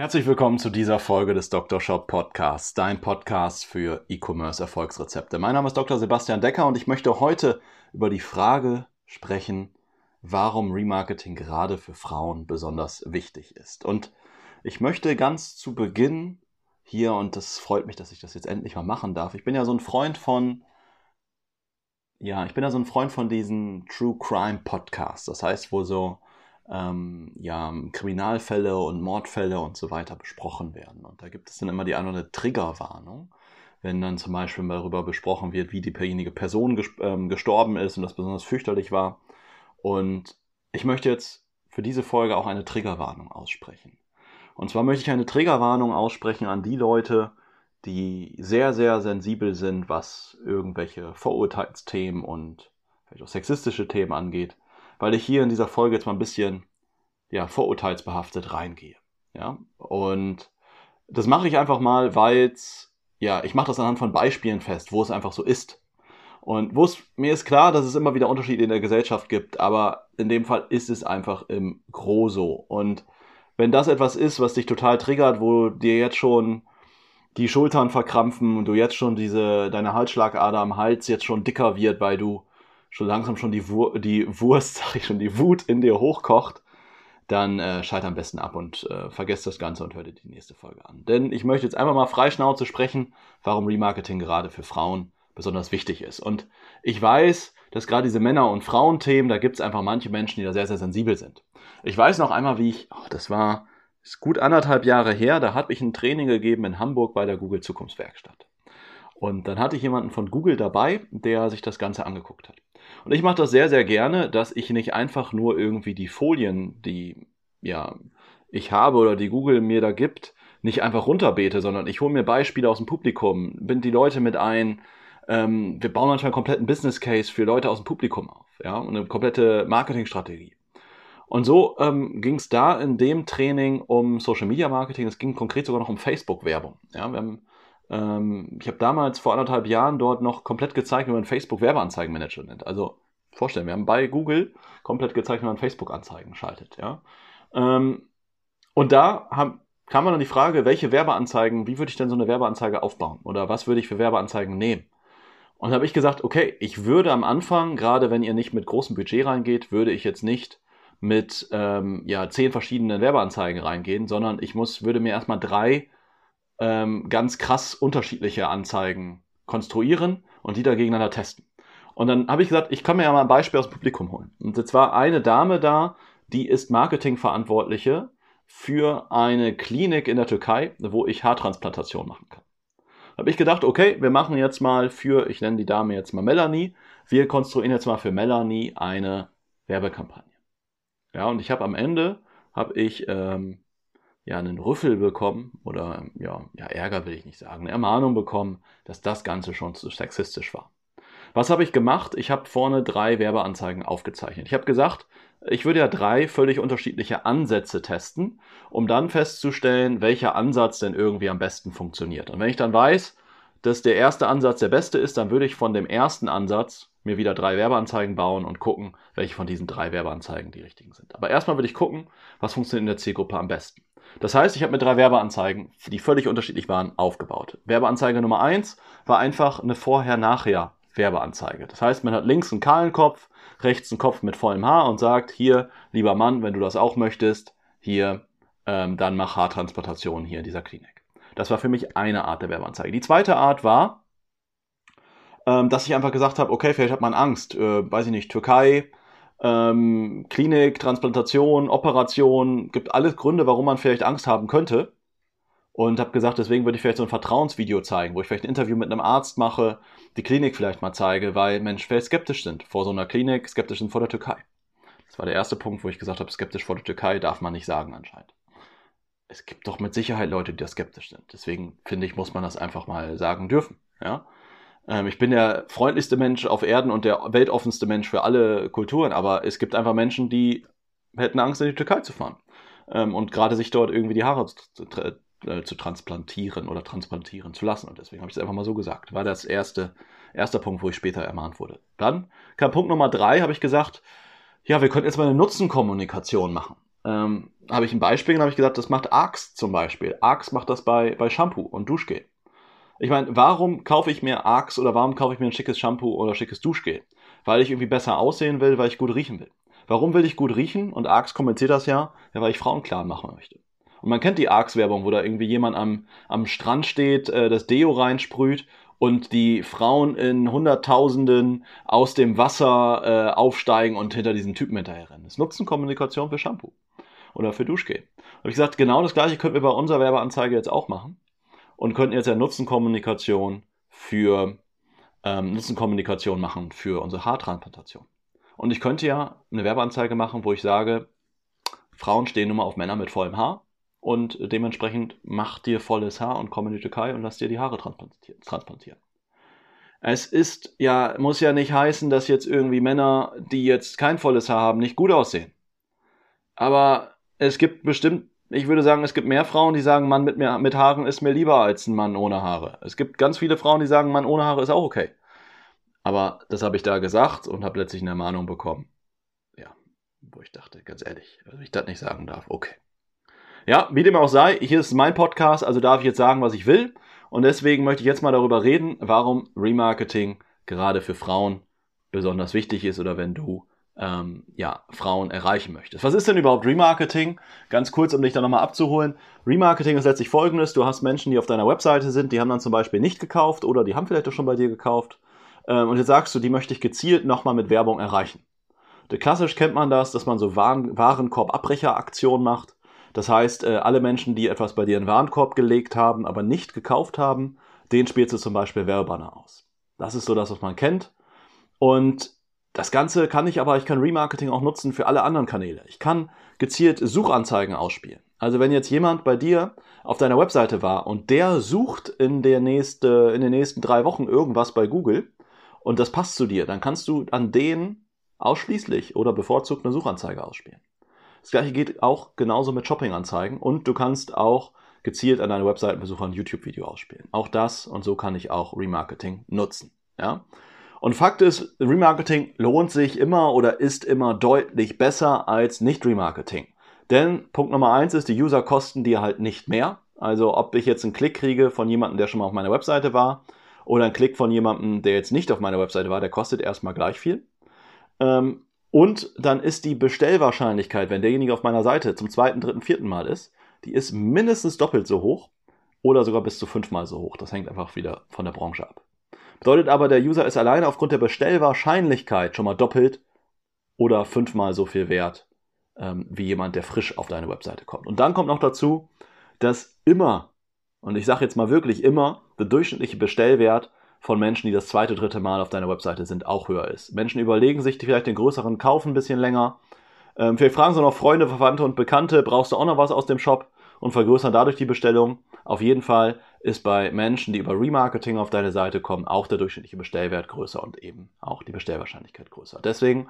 Herzlich willkommen zu dieser Folge des Dr. Shop Podcasts, dein Podcast für E-Commerce Erfolgsrezepte. Mein Name ist Dr. Sebastian Decker und ich möchte heute über die Frage sprechen, warum Remarketing gerade für Frauen besonders wichtig ist. Und ich möchte ganz zu Beginn hier und das freut mich, dass ich das jetzt endlich mal machen darf. Ich bin ja so ein Freund von, ja, ich bin ja so ein Freund von diesen True Crime Podcasts. Das heißt, wo so, ähm, ja, Kriminalfälle und Mordfälle und so weiter besprochen werden. Und da gibt es dann immer die eine Triggerwarnung, wenn dann zum Beispiel darüber besprochen wird, wie diejenige Person ähm, gestorben ist und das besonders fürchterlich war. Und ich möchte jetzt für diese Folge auch eine Triggerwarnung aussprechen. Und zwar möchte ich eine Triggerwarnung aussprechen an die Leute, die sehr, sehr sensibel sind, was irgendwelche Vorurteilsthemen und vielleicht auch sexistische Themen angeht, weil ich hier in dieser Folge jetzt mal ein bisschen ja, vorurteilsbehaftet reingehe. Ja? Und das mache ich einfach mal, weil ja, ich mache das anhand von Beispielen fest, wo es einfach so ist. Und wo es, mir ist klar, dass es immer wieder Unterschiede in der Gesellschaft gibt, aber in dem Fall ist es einfach im Groso. Und wenn das etwas ist, was dich total triggert, wo dir jetzt schon die Schultern verkrampfen und du jetzt schon diese, deine Halsschlagader am Hals jetzt schon dicker wird, weil du schon langsam schon die, Wur die Wurst, sag ich schon, die Wut in dir hochkocht, dann äh, schalt am besten ab und äh, vergesst das Ganze und hört dir die nächste Folge an. Denn ich möchte jetzt einfach mal freischnauze sprechen, warum Remarketing gerade für Frauen besonders wichtig ist. Und ich weiß, dass gerade diese Männer- und Frauenthemen, da gibt es einfach manche Menschen, die da sehr, sehr sensibel sind. Ich weiß noch einmal, wie ich, oh, das war ist gut anderthalb Jahre her, da habe ich ein Training gegeben in Hamburg bei der Google Zukunftswerkstatt. Und dann hatte ich jemanden von Google dabei, der sich das Ganze angeguckt hat. Und ich mache das sehr, sehr gerne, dass ich nicht einfach nur irgendwie die Folien, die ja ich habe oder die Google mir da gibt, nicht einfach runterbete, sondern ich hole mir Beispiele aus dem Publikum, bind die Leute mit ein. Ähm, wir bauen manchmal einen kompletten Business Case für Leute aus dem Publikum auf, ja, und eine komplette Marketingstrategie. Und so ähm, ging es da in dem Training um Social Media Marketing. Es ging konkret sogar noch um Facebook-Werbung. Ja, ähm, ich habe damals vor anderthalb Jahren dort noch komplett gezeigt, wie man Facebook Werbeanzeigenmanager nennt. Also vorstellen, wir haben bei Google komplett gezeigt, wie man Facebook-Anzeigen schaltet. Ja. Ähm, und da haben, kam man dann die Frage, welche Werbeanzeigen, wie würde ich denn so eine Werbeanzeige aufbauen? Oder was würde ich für Werbeanzeigen nehmen? Und da habe ich gesagt, okay, ich würde am Anfang, gerade wenn ihr nicht mit großem Budget reingeht, würde ich jetzt nicht mit ähm, ja, zehn verschiedenen Werbeanzeigen reingehen, sondern ich muss, würde mir erstmal drei ähm, ganz krass unterschiedliche Anzeigen konstruieren und die da gegeneinander testen. Und dann habe ich gesagt, ich kann mir ja mal ein Beispiel aus dem Publikum holen. Und jetzt war eine Dame da, die ist Marketingverantwortliche für eine Klinik in der Türkei, wo ich Haartransplantation machen kann. Habe ich gedacht, okay, wir machen jetzt mal für, ich nenne die Dame jetzt mal Melanie, wir konstruieren jetzt mal für Melanie eine Werbekampagne. Ja, und ich habe am Ende, habe ich ähm, ja einen Rüffel bekommen oder ja, ja, Ärger will ich nicht sagen, eine Ermahnung bekommen, dass das Ganze schon zu sexistisch war. Was habe ich gemacht? Ich habe vorne drei Werbeanzeigen aufgezeichnet. Ich habe gesagt, ich würde ja drei völlig unterschiedliche Ansätze testen, um dann festzustellen, welcher Ansatz denn irgendwie am besten funktioniert. Und wenn ich dann weiß, dass der erste Ansatz der beste ist, dann würde ich von dem ersten Ansatz mir wieder drei Werbeanzeigen bauen und gucken, welche von diesen drei Werbeanzeigen die richtigen sind. Aber erstmal will ich gucken, was funktioniert in der Zielgruppe am besten. Das heißt, ich habe mir drei Werbeanzeigen, die völlig unterschiedlich waren, aufgebaut. Werbeanzeige Nummer eins war einfach eine Vorher-Nachher Werbeanzeige. Das heißt, man hat links einen kahlen Kopf, rechts einen Kopf mit vollem Haar und sagt, hier, lieber Mann, wenn du das auch möchtest, hier, ähm, dann mach Haartransplantation hier in dieser Klinik. Das war für mich eine Art der Werbeanzeige. Die zweite Art war, ähm, dass ich einfach gesagt habe, okay, vielleicht hat man Angst, äh, weiß ich nicht, Türkei, ähm, Klinik, Transplantation, Operation, gibt alles Gründe, warum man vielleicht Angst haben könnte. Und habe gesagt, deswegen würde ich vielleicht so ein Vertrauensvideo zeigen, wo ich vielleicht ein Interview mit einem Arzt mache, die Klinik vielleicht mal zeige, weil Menschen vielleicht skeptisch sind vor so einer Klinik, skeptisch sind vor der Türkei. Das war der erste Punkt, wo ich gesagt habe, skeptisch vor der Türkei darf man nicht sagen anscheinend. es gibt doch mit Sicherheit Leute, die da skeptisch sind. Deswegen finde ich, muss man das einfach mal sagen dürfen. Ja? Ähm, ich bin der freundlichste Mensch auf Erden und der weltoffenste Mensch für alle Kulturen, aber es gibt einfach Menschen, die hätten Angst, in die Türkei zu fahren. Ähm, und gerade sich dort irgendwie die Haare zu, äh, zu transplantieren oder transplantieren zu lassen. Und deswegen habe ich es einfach mal so gesagt. War das erste, erster Punkt, wo ich später ermahnt wurde. Dann kam Punkt Nummer drei, habe ich gesagt, ja, wir könnten jetzt mal eine Nutzenkommunikation machen ähm, habe ich ein Beispiel habe ich gesagt, das macht Arx zum Beispiel. Arx macht das bei, bei Shampoo und Duschgel. Ich meine, warum kaufe ich mir Arx oder warum kaufe ich mir ein schickes Shampoo oder schickes Duschgel? Weil ich irgendwie besser aussehen will, weil ich gut riechen will. Warum will ich gut riechen? Und Arx kommentiert das ja, ja weil ich Frauen klar machen möchte. Und man kennt die Arx-Werbung, wo da irgendwie jemand am, am Strand steht, äh, das Deo reinsprüht und die Frauen in Hunderttausenden aus dem Wasser äh, aufsteigen und hinter diesen Typen hinterherrennen. Das nutzen Kommunikation für Shampoo oder für Duschgel. Habe ich gesagt, genau das gleiche könnten wir bei unserer Werbeanzeige jetzt auch machen und könnten jetzt ja Nutzenkommunikation für ähm, Nutzenkommunikation machen für unsere Haartransplantation. Und ich könnte ja eine Werbeanzeige machen, wo ich sage, Frauen stehen nun mal auf Männer mit vollem Haar und dementsprechend mach dir volles Haar und komm in die Türkei und lass dir die Haare transplantieren. Es ist ja, muss ja nicht heißen, dass jetzt irgendwie Männer, die jetzt kein volles Haar haben, nicht gut aussehen. Aber es gibt bestimmt, ich würde sagen, es gibt mehr Frauen, die sagen, Mann mit, mehr, mit Haaren ist mir lieber als ein Mann ohne Haare. Es gibt ganz viele Frauen, die sagen, Mann ohne Haare ist auch okay. Aber das habe ich da gesagt und habe letztlich eine Ermahnung bekommen. Ja, wo ich dachte, ganz ehrlich, also ich das nicht sagen darf, okay. Ja, wie dem auch sei, hier ist mein Podcast, also darf ich jetzt sagen, was ich will. Und deswegen möchte ich jetzt mal darüber reden, warum Remarketing gerade für Frauen besonders wichtig ist oder wenn du ähm, ja, Frauen erreichen möchtest. Was ist denn überhaupt Remarketing? Ganz kurz, um dich da nochmal abzuholen. Remarketing ist letztlich folgendes. Du hast Menschen, die auf deiner Webseite sind, die haben dann zum Beispiel nicht gekauft oder die haben vielleicht auch schon bei dir gekauft. Ähm, und jetzt sagst du, die möchte ich gezielt nochmal mit Werbung erreichen. Klassisch kennt man das, dass man so Waren Warenkorbabbrecheraktionen macht. Das heißt, äh, alle Menschen, die etwas bei dir in den Warenkorb gelegt haben, aber nicht gekauft haben, den spielst du zum Beispiel Werbebanner aus. Das ist so das, was man kennt. Und das Ganze kann ich aber, ich kann Remarketing auch nutzen für alle anderen Kanäle. Ich kann gezielt Suchanzeigen ausspielen. Also wenn jetzt jemand bei dir auf deiner Webseite war und der sucht in, der nächste, in den nächsten drei Wochen irgendwas bei Google und das passt zu dir, dann kannst du an den ausschließlich oder bevorzugt eine Suchanzeige ausspielen. Das gleiche geht auch genauso mit Shoppinganzeigen und du kannst auch gezielt an deine Webseitenbesucher ein YouTube-Video ausspielen. Auch das und so kann ich auch Remarketing nutzen. Ja? Und Fakt ist, Remarketing lohnt sich immer oder ist immer deutlich besser als Nicht-Remarketing. Denn Punkt Nummer eins ist, die User kosten dir halt nicht mehr. Also ob ich jetzt einen Klick kriege von jemandem, der schon mal auf meiner Webseite war, oder einen Klick von jemandem, der jetzt nicht auf meiner Webseite war, der kostet erstmal gleich viel. Ähm, und dann ist die Bestellwahrscheinlichkeit, wenn derjenige auf meiner Seite zum zweiten, dritten, vierten Mal ist, die ist mindestens doppelt so hoch oder sogar bis zu fünfmal so hoch. Das hängt einfach wieder von der Branche ab. Bedeutet aber, der User ist alleine aufgrund der Bestellwahrscheinlichkeit schon mal doppelt oder fünfmal so viel wert ähm, wie jemand, der frisch auf deine Webseite kommt. Und dann kommt noch dazu, dass immer, und ich sage jetzt mal wirklich immer, der durchschnittliche Bestellwert von Menschen, die das zweite, dritte Mal auf deiner Webseite sind, auch höher ist. Menschen überlegen sich vielleicht den größeren Kauf ein bisschen länger. Ähm, vielleicht fragen sie noch Freunde, Verwandte und Bekannte, brauchst du auch noch was aus dem Shop und vergrößern dadurch die Bestellung. Auf jeden Fall ist bei Menschen, die über Remarketing auf deine Seite kommen, auch der durchschnittliche Bestellwert größer und eben auch die Bestellwahrscheinlichkeit größer. Deswegen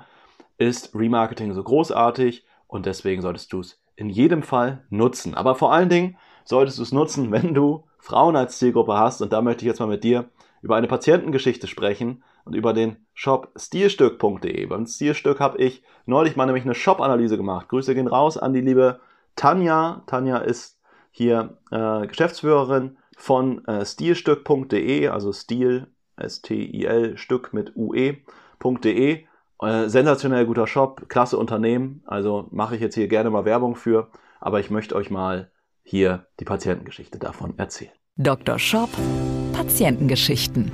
ist Remarketing so großartig und deswegen solltest du es in jedem Fall nutzen. Aber vor allen Dingen solltest du es nutzen, wenn du Frauen als Zielgruppe hast. Und da möchte ich jetzt mal mit dir über eine Patientengeschichte sprechen und über den Shop stilstück.de. Beim Stilstück habe ich neulich mal nämlich eine Shop-Analyse gemacht. Grüße gehen raus an die liebe Tanja. Tanja ist hier äh, Geschäftsführerin von äh, stilstück.de, also Stil, S-T-I-L, Stück mit UE.de. Äh, sensationell guter Shop, klasse Unternehmen, also mache ich jetzt hier gerne mal Werbung für, aber ich möchte euch mal hier die Patientengeschichte davon erzählen. Dr. Shop Patientengeschichten.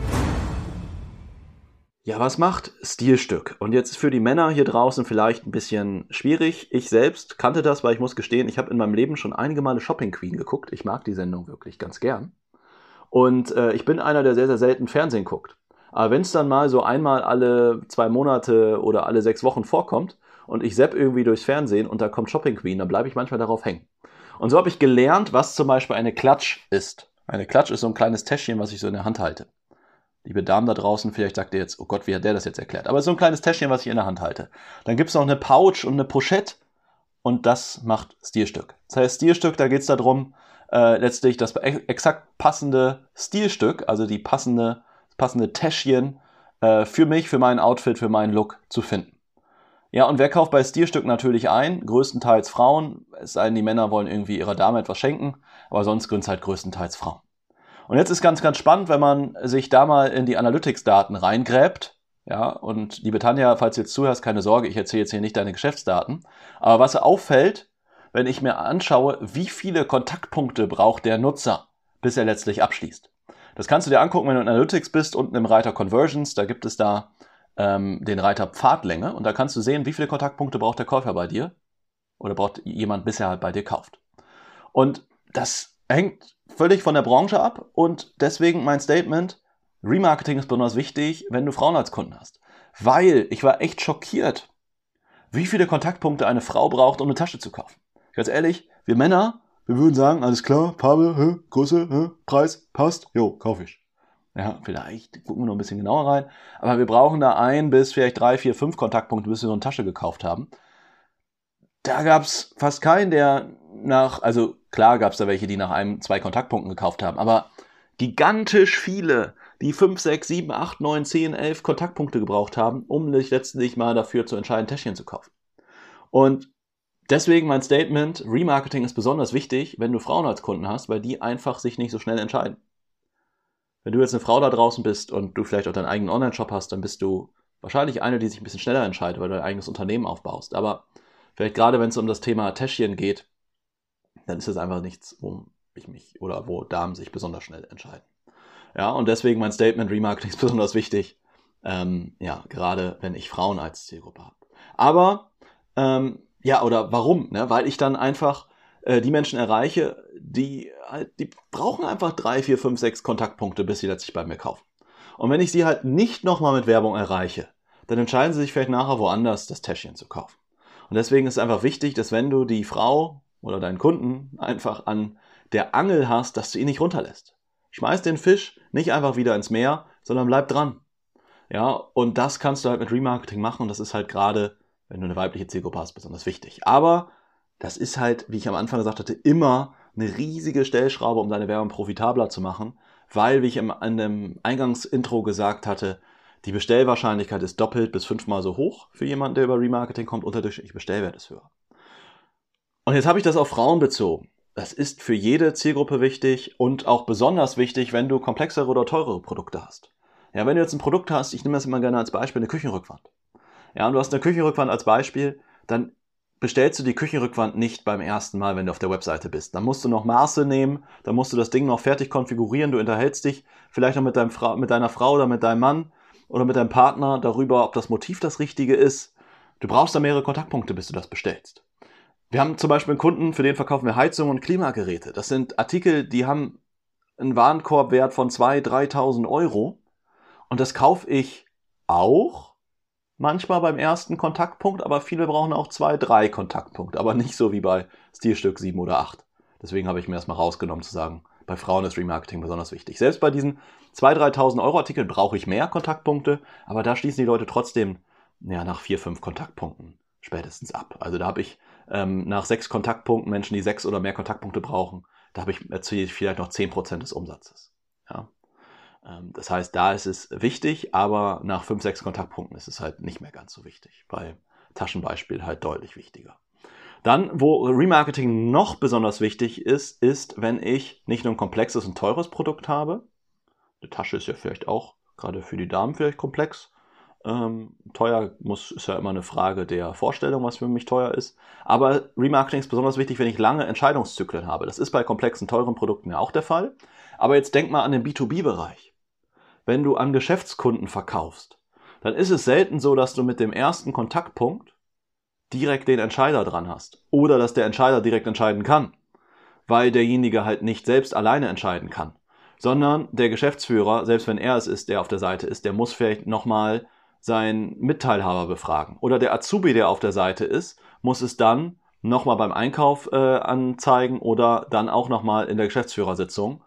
Ja, was macht Stilstück? Und jetzt für die Männer hier draußen vielleicht ein bisschen schwierig. Ich selbst kannte das, weil ich muss gestehen, ich habe in meinem Leben schon einige Male Shopping Queen geguckt. Ich mag die Sendung wirklich ganz gern. Und äh, ich bin einer, der sehr, sehr selten Fernsehen guckt. Aber wenn es dann mal so einmal alle zwei Monate oder alle sechs Wochen vorkommt und ich sepp irgendwie durchs Fernsehen und da kommt Shopping Queen, dann bleibe ich manchmal darauf hängen. Und so habe ich gelernt, was zum Beispiel eine Klatsch ist. Eine Klatsch ist so ein kleines Täschchen, was ich so in der Hand halte. Liebe Damen da draußen, vielleicht sagt ihr jetzt, oh Gott, wie hat der das jetzt erklärt? Aber so ein kleines Täschchen, was ich in der Hand halte. Dann gibt es noch eine Pouch und eine Pochette und das macht Stilstück. Das heißt, Stilstück, da geht es darum, äh, letztlich das exakt passende Stilstück, also die passende, passende Täschchen äh, für mich, für mein Outfit, für meinen Look zu finden. Ja, und wer kauft bei Stilstück natürlich ein? Größtenteils Frauen. Es sei denn, die Männer wollen irgendwie ihrer Dame etwas schenken, aber sonst gründen es halt größtenteils Frauen. Und jetzt ist ganz, ganz spannend, wenn man sich da mal in die Analytics-Daten reingräbt. Ja, und liebe Tanja, falls du jetzt zuhörst, keine Sorge, ich erzähle jetzt hier nicht deine Geschäftsdaten. Aber was auffällt, wenn ich mir anschaue, wie viele Kontaktpunkte braucht der Nutzer, bis er letztlich abschließt. Das kannst du dir angucken, wenn du in Analytics bist, unten im Reiter Conversions, da gibt es da ähm, den Reiter Pfadlänge und da kannst du sehen, wie viele Kontaktpunkte braucht der Käufer bei dir oder braucht jemand, bis er halt bei dir kauft. Und das hängt völlig von der Branche ab und deswegen mein Statement, Remarketing ist besonders wichtig, wenn du Frauen als Kunden hast. Weil ich war echt schockiert, wie viele Kontaktpunkte eine Frau braucht, um eine Tasche zu kaufen. Ganz ehrlich, wir Männer, wir würden sagen, alles klar, Farbe, hä, Größe, hä, Preis, passt, jo, kauf ich. Ja, vielleicht gucken wir noch ein bisschen genauer rein. Aber wir brauchen da ein bis vielleicht drei, vier, fünf Kontaktpunkte, bis wir so eine Tasche gekauft haben. Da gab es fast keinen, der nach, also klar gab es da welche, die nach einem, zwei Kontaktpunkten gekauft haben, aber gigantisch viele, die fünf, sechs, sieben, acht, neun, zehn, elf Kontaktpunkte gebraucht haben, um sich letztendlich mal dafür zu entscheiden, Täschchen zu kaufen. Und deswegen mein Statement, Remarketing ist besonders wichtig, wenn du Frauen als Kunden hast, weil die einfach sich nicht so schnell entscheiden. Wenn du jetzt eine Frau da draußen bist und du vielleicht auch deinen eigenen Online-Shop hast, dann bist du wahrscheinlich eine, die sich ein bisschen schneller entscheidet, weil du dein eigenes Unternehmen aufbaust. Aber vielleicht gerade wenn es um das Thema Täschchen geht, dann ist es einfach nichts, wo ich mich oder wo Damen sich besonders schnell entscheiden. Ja, und deswegen mein Statement, Remarketing ist besonders wichtig. Ähm, ja, gerade wenn ich Frauen als Zielgruppe habe. Aber, ähm, ja, oder warum? Ne? Weil ich dann einfach äh, die Menschen erreiche, die halt, die brauchen einfach drei, vier, fünf, sechs Kontaktpunkte, bis sie letztlich bei mir kaufen. Und wenn ich sie halt nicht nochmal mit Werbung erreiche, dann entscheiden sie sich vielleicht nachher woanders das Täschchen zu kaufen. Und deswegen ist es einfach wichtig, dass wenn du die Frau oder deinen Kunden einfach an der Angel hast, dass du ihn nicht runterlässt. Schmeiß den Fisch nicht einfach wieder ins Meer, sondern bleib dran. Ja, und das kannst du halt mit Remarketing machen und das ist halt gerade, wenn du eine weibliche Zielgruppe hast, besonders wichtig. Aber das ist halt, wie ich am Anfang gesagt hatte, immer eine riesige Stellschraube, um deine Werbung profitabler zu machen, weil, wie ich in dem Eingangsintro gesagt hatte, die Bestellwahrscheinlichkeit ist doppelt bis fünfmal so hoch für jemanden, der über Remarketing kommt, unterdurchschnittlich Bestellwert ist höher. Und jetzt habe ich das auf Frauen bezogen. Das ist für jede Zielgruppe wichtig und auch besonders wichtig, wenn du komplexere oder teurere Produkte hast. Ja, wenn du jetzt ein Produkt hast, ich nehme das immer gerne als Beispiel, eine Küchenrückwand. Ja, und du hast eine Küchenrückwand als Beispiel, dann bestellst du die Küchenrückwand nicht beim ersten Mal, wenn du auf der Webseite bist. Dann musst du noch Maße nehmen, dann musst du das Ding noch fertig konfigurieren, du unterhältst dich vielleicht noch mit, deinem Fra mit deiner Frau oder mit deinem Mann oder mit deinem Partner darüber, ob das Motiv das richtige ist. Du brauchst da mehrere Kontaktpunkte, bis du das bestellst. Wir haben zum Beispiel einen Kunden, für den verkaufen wir Heizung und Klimageräte. Das sind Artikel, die haben einen Warenkorbwert von 2.000, 3.000 Euro. Und das kaufe ich auch manchmal beim ersten Kontaktpunkt, aber viele brauchen auch zwei, drei Kontaktpunkte, aber nicht so wie bei Stilstück sieben oder acht. Deswegen habe ich mir erstmal rausgenommen zu sagen, bei Frauen ist Remarketing besonders wichtig. Selbst bei diesen 2.000, 3.000 Euro Artikeln brauche ich mehr Kontaktpunkte, aber da schließen die Leute trotzdem ja, nach vier, fünf Kontaktpunkten spätestens ab. Also da habe ich ähm, nach sechs Kontaktpunkten Menschen, die sechs oder mehr Kontaktpunkte brauchen, da habe ich erziele ich vielleicht noch zehn Prozent des Umsatzes. Ja. Ähm, das heißt, da ist es wichtig, aber nach fünf, sechs Kontaktpunkten ist es halt nicht mehr ganz so wichtig. Bei Taschenbeispiel halt deutlich wichtiger. Dann, wo Remarketing noch besonders wichtig ist, ist, wenn ich nicht nur ein komplexes und teures Produkt habe. Eine Tasche ist ja vielleicht auch gerade für die Damen vielleicht komplex. Ähm, teuer muss, ist ja immer eine Frage der Vorstellung, was für mich teuer ist. Aber Remarketing ist besonders wichtig, wenn ich lange Entscheidungszyklen habe. Das ist bei komplexen, teuren Produkten ja auch der Fall. Aber jetzt denk mal an den B2B-Bereich wenn du an Geschäftskunden verkaufst, dann ist es selten so, dass du mit dem ersten Kontaktpunkt direkt den Entscheider dran hast. Oder dass der Entscheider direkt entscheiden kann. Weil derjenige halt nicht selbst alleine entscheiden kann. Sondern der Geschäftsführer, selbst wenn er es ist, der auf der Seite ist, der muss vielleicht nochmal seinen Mitteilhaber befragen. Oder der Azubi, der auf der Seite ist, muss es dann nochmal beim Einkauf äh, anzeigen oder dann auch nochmal in der Geschäftsführersitzung,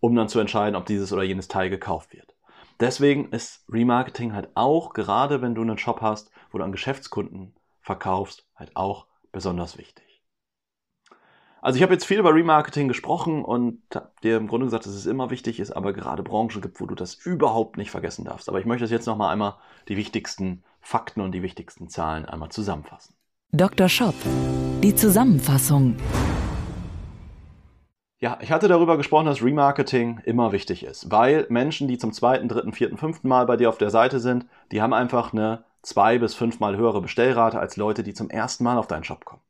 um dann zu entscheiden, ob dieses oder jenes Teil gekauft wird. Deswegen ist Remarketing halt auch, gerade wenn du einen Shop hast, wo du an Geschäftskunden verkaufst, halt auch besonders wichtig. Also ich habe jetzt viel über Remarketing gesprochen und dir im Grunde gesagt, dass es immer wichtig ist, aber gerade Branchen gibt, wo du das überhaupt nicht vergessen darfst. Aber ich möchte jetzt nochmal einmal die wichtigsten Fakten und die wichtigsten Zahlen einmal zusammenfassen. Dr. Shop, die Zusammenfassung. Ja, ich hatte darüber gesprochen, dass Remarketing immer wichtig ist, weil Menschen, die zum zweiten, dritten, vierten, fünften Mal bei dir auf der Seite sind, die haben einfach eine zwei bis fünfmal höhere Bestellrate als Leute, die zum ersten Mal auf deinen Shop kommen.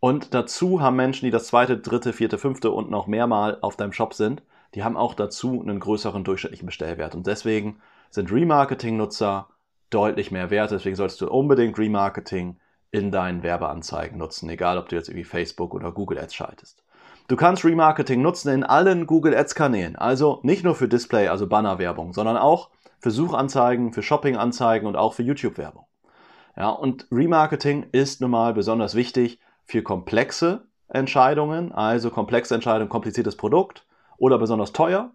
Und dazu haben Menschen, die das zweite, dritte, vierte, fünfte und noch mehrmal auf deinem Shop sind, die haben auch dazu einen größeren durchschnittlichen Bestellwert. Und deswegen sind Remarketing-Nutzer deutlich mehr wert. Deswegen solltest du unbedingt Remarketing in deinen Werbeanzeigen nutzen, egal ob du jetzt irgendwie Facebook oder Google Ads schaltest. Du kannst Remarketing nutzen in allen Google Ads Kanälen. Also nicht nur für Display, also Bannerwerbung, sondern auch für Suchanzeigen, für Shoppinganzeigen und auch für YouTube-Werbung. Ja, und Remarketing ist nun mal besonders wichtig, für komplexe Entscheidungen, also komplexe Entscheidungen, kompliziertes Produkt oder besonders teuer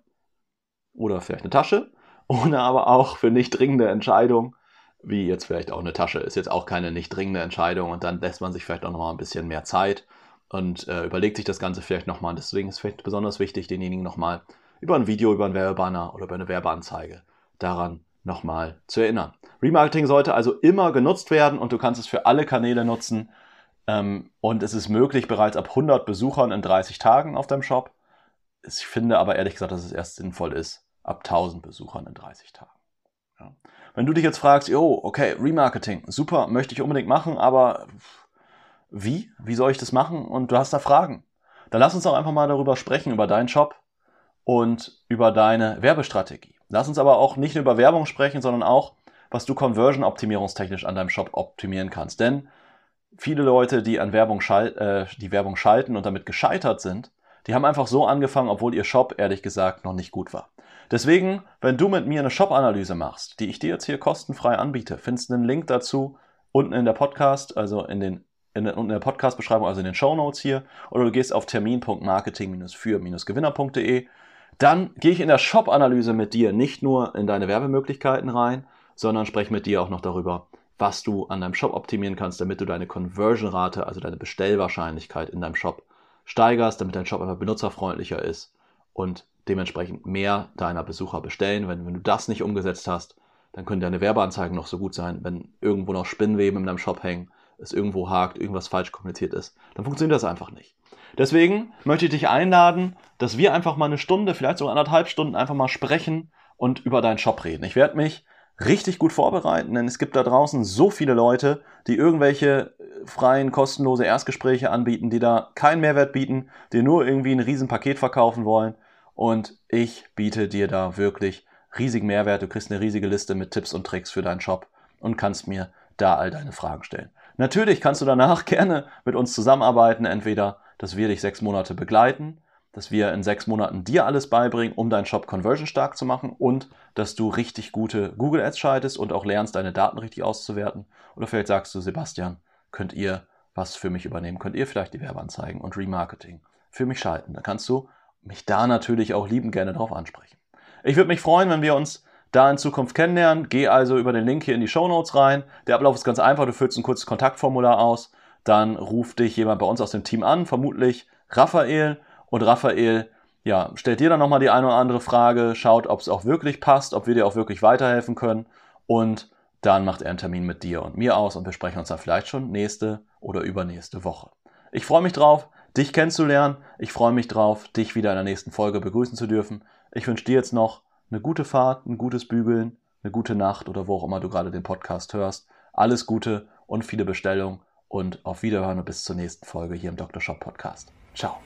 oder vielleicht eine Tasche oder aber auch für nicht dringende Entscheidungen, wie jetzt vielleicht auch eine Tasche, ist jetzt auch keine nicht dringende Entscheidung und dann lässt man sich vielleicht auch nochmal ein bisschen mehr Zeit und äh, überlegt sich das Ganze vielleicht nochmal. Deswegen ist es vielleicht besonders wichtig, denjenigen nochmal über ein Video, über einen Werbebanner oder über eine Werbeanzeige daran nochmal zu erinnern. Remarketing sollte also immer genutzt werden und du kannst es für alle Kanäle nutzen, ähm, und es ist möglich bereits ab 100 Besuchern in 30 Tagen auf deinem Shop. Ich finde aber ehrlich gesagt, dass es erst sinnvoll ist, ab 1000 Besuchern in 30 Tagen. Ja. Wenn du dich jetzt fragst, oh, okay, Remarketing, super, möchte ich unbedingt machen, aber wie? Wie soll ich das machen? Und du hast da Fragen. Dann lass uns doch einfach mal darüber sprechen, über deinen Shop und über deine Werbestrategie. Lass uns aber auch nicht nur über Werbung sprechen, sondern auch, was du Conversion-optimierungstechnisch an deinem Shop optimieren kannst. Denn viele Leute, die an Werbung schal äh, die Werbung schalten und damit gescheitert sind, die haben einfach so angefangen, obwohl ihr Shop ehrlich gesagt noch nicht gut war. Deswegen, wenn du mit mir eine Shop-Analyse machst, die ich dir jetzt hier kostenfrei anbiete, findest du einen Link dazu unten in der Podcast, also in den in in der Podcast-Beschreibung, also in den Show Notes hier, oder du gehst auf termin.marketing-für-gewinner.de. Dann gehe ich in der Shop-Analyse mit dir nicht nur in deine Werbemöglichkeiten rein, sondern spreche mit dir auch noch darüber, was du an deinem Shop optimieren kannst, damit du deine Conversion-Rate, also deine Bestellwahrscheinlichkeit in deinem Shop steigerst, damit dein Shop einfach benutzerfreundlicher ist und dementsprechend mehr deiner Besucher bestellen. Wenn, wenn du das nicht umgesetzt hast, dann können deine Werbeanzeigen noch so gut sein. Wenn irgendwo noch Spinnweben in deinem Shop hängen, es irgendwo hakt, irgendwas falsch kommuniziert ist, dann funktioniert das einfach nicht. Deswegen möchte ich dich einladen, dass wir einfach mal eine Stunde, vielleicht sogar anderthalb Stunden einfach mal sprechen und über deinen Shop reden. Ich werde mich richtig gut vorbereiten, denn es gibt da draußen so viele Leute, die irgendwelche äh, freien, kostenlose Erstgespräche anbieten, die da keinen Mehrwert bieten, die nur irgendwie ein Riesenpaket verkaufen wollen. Und ich biete dir da wirklich riesigen Mehrwert. Du kriegst eine riesige Liste mit Tipps und Tricks für deinen Shop und kannst mir da all deine Fragen stellen. Natürlich kannst du danach gerne mit uns zusammenarbeiten, entweder, dass wir dich sechs Monate begleiten dass wir in sechs Monaten dir alles beibringen, um deinen Shop conversion stark zu machen und dass du richtig gute Google Ads schaltest und auch lernst, deine Daten richtig auszuwerten. Oder vielleicht sagst du, Sebastian, könnt ihr was für mich übernehmen? Könnt ihr vielleicht die Werbeanzeigen und Remarketing für mich schalten? Dann kannst du mich da natürlich auch lieben gerne darauf ansprechen. Ich würde mich freuen, wenn wir uns da in Zukunft kennenlernen. Geh also über den Link hier in die Show Notes rein. Der Ablauf ist ganz einfach. Du füllst ein kurzes Kontaktformular aus. Dann ruft dich jemand bei uns aus dem Team an, vermutlich Raphael und Raphael, ja, stellt dir dann nochmal die eine oder andere Frage, schaut, ob es auch wirklich passt, ob wir dir auch wirklich weiterhelfen können. Und dann macht er einen Termin mit dir und mir aus und wir sprechen uns dann vielleicht schon nächste oder übernächste Woche. Ich freue mich drauf, dich kennenzulernen. Ich freue mich drauf, dich wieder in der nächsten Folge begrüßen zu dürfen. Ich wünsche dir jetzt noch eine gute Fahrt, ein gutes Bügeln, eine gute Nacht oder wo auch immer du gerade den Podcast hörst. Alles Gute und viele Bestellungen und auf Wiederhören und bis zur nächsten Folge hier im Dr. Shop Podcast. Ciao.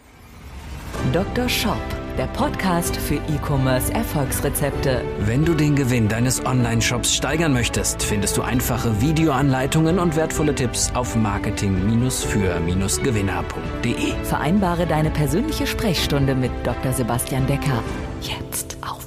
Dr. Shop, der Podcast für E-Commerce Erfolgsrezepte. Wenn du den Gewinn deines Online-Shops steigern möchtest, findest du einfache Videoanleitungen und wertvolle Tipps auf marketing-für-gewinner.de. Vereinbare deine persönliche Sprechstunde mit Dr. Sebastian Decker jetzt auf